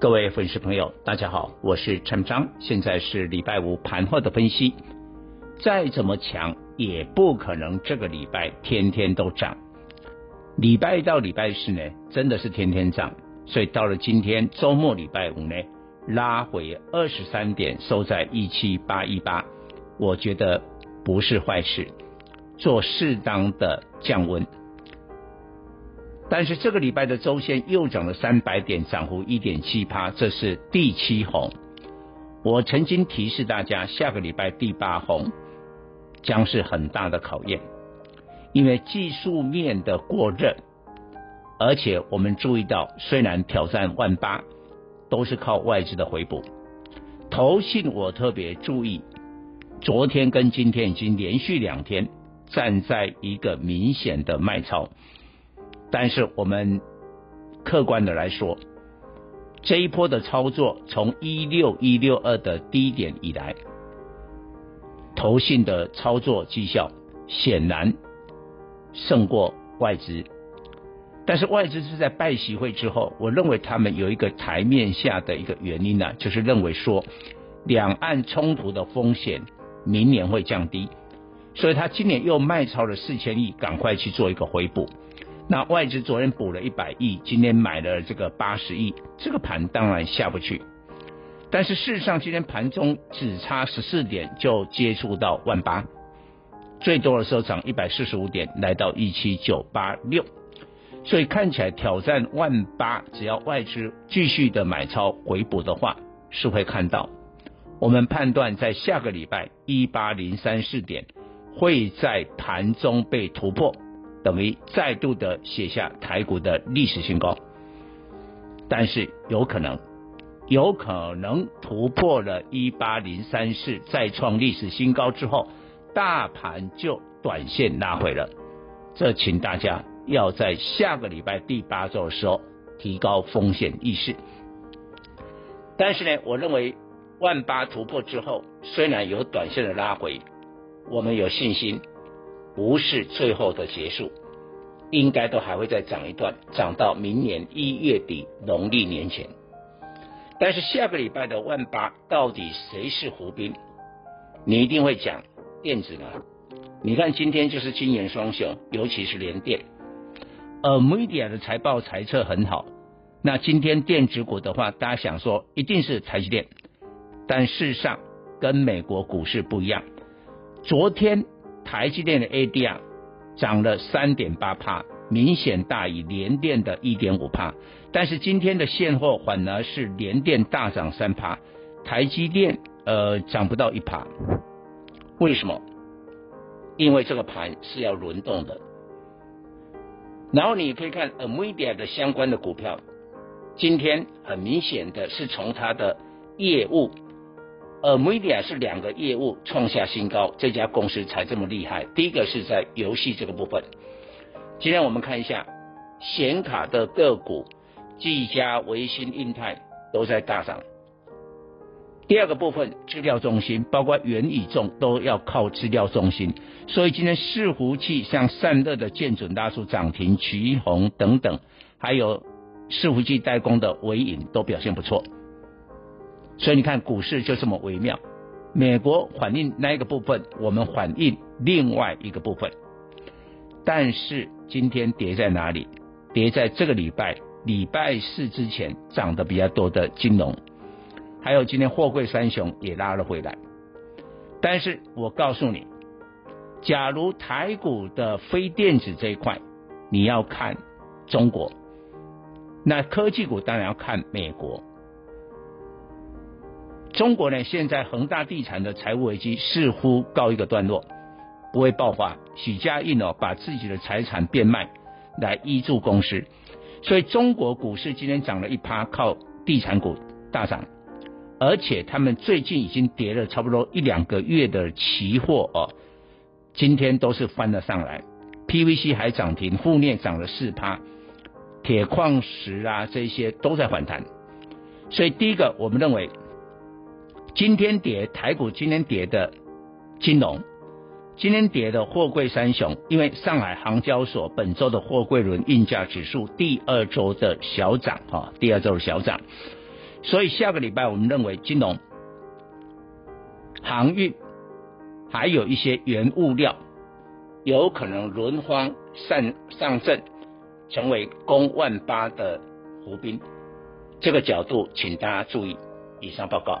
各位粉丝朋友，大家好，我是陈章，现在是礼拜五盘后的分析。再怎么强，也不可能这个礼拜天天都涨。礼拜一到礼拜四呢，真的是天天涨。所以到了今天周末礼拜五呢，拉回二十三点，收在一七八一八，我觉得不是坏事，做适当的降温。但是这个礼拜的周线又涨了三百点，涨幅一点七八，这是第七红。我曾经提示大家，下个礼拜第八红将是很大的考验，因为技术面的过热，而且我们注意到，虽然挑战万八都是靠外资的回补，投信我特别注意，昨天跟今天已经连续两天站在一个明显的卖超。但是我们客观的来说，这一波的操作从一六一六二的低点以来，投信的操作绩效显然胜过外资。但是外资是在拜习会之后，我认为他们有一个台面下的一个原因呢、就是认为说两岸冲突的风险明年会降低，所以他今年又卖超了四千亿，赶快去做一个回补。那外资昨天补了一百亿，今天买了这个八十亿，这个盘当然下不去。但是事实上，今天盘中只差十四点就接触到万八，最多的时候涨一百四十五点，来到一七九八六，所以看起来挑战万八，只要外资继续的买超回补的话，是会看到。我们判断在下个礼拜一八零三四点会在盘中被突破。等于再度的写下台股的历史新高，但是有可能，有可能突破了一八零三四，再创历史新高之后，大盘就短线拉回了。这请大家要在下个礼拜第八周的时候提高风险意识。但是呢，我认为万八突破之后，虽然有短线的拉回，我们有信心。不是最后的结束，应该都还会再涨一段，涨到明年一月底农历年前。但是下个礼拜的万八到底谁是胡兵？你一定会讲电子呢？你看今天就是金元双雄，尤其是联电，呃，NVIDIA 的财报财测很好。那今天电子股的话，大家想说一定是台积电，但事实上跟美国股市不一样，昨天。台积电的 ADR 涨了三点八趴，明显大于联电的一点五趴。但是今天的现货反而是联电大涨三趴，台积电呃涨不到一趴。为什么？因为这个盘是要轮动的。然后你可以看 Amedia 的相关的股票，今天很明显的是从它的业务。呃，Media 是两个业务创下新高，这家公司才这么厉害。第一个是在游戏这个部分，今天我们看一下显卡的个股，技嘉、微星、印泰都在大涨。第二个部分，资料中心，包括元宇宙都要靠资料中心，所以今天伺服器像散热的建准大数涨停、奇鋐等等，还有伺服器代工的纬颖都表现不错。所以你看，股市就这么微妙。美国反映那一个部分，我们反映另外一个部分。但是今天跌在哪里？跌在这个礼拜礼拜四之前涨得比较多的金融，还有今天货柜三雄也拉了回来。但是我告诉你，假如台股的非电子这一块，你要看中国，那科技股当然要看美国。中国呢，现在恒大地产的财务危机似乎告一个段落，不会爆发。许家印哦，把自己的财产变卖来依助公司，所以中国股市今天涨了一趴，靠地产股大涨。而且他们最近已经跌了差不多一两个月的期货哦，今天都是翻了上来，PVC 还涨停，负镍涨了四趴，铁矿石啊这些都在反弹，所以第一个我们认为今天跌台股今天跌的金融，今天跌的货柜三雄，因为上海航交所本周的货柜轮运价指数第二周的小涨哈，第二周的小涨。所以下个礼拜，我们认为金融、航运，还有一些原物料，有可能轮番上上阵，成为攻万八的湖滨。这个角度，请大家注意。以上报告。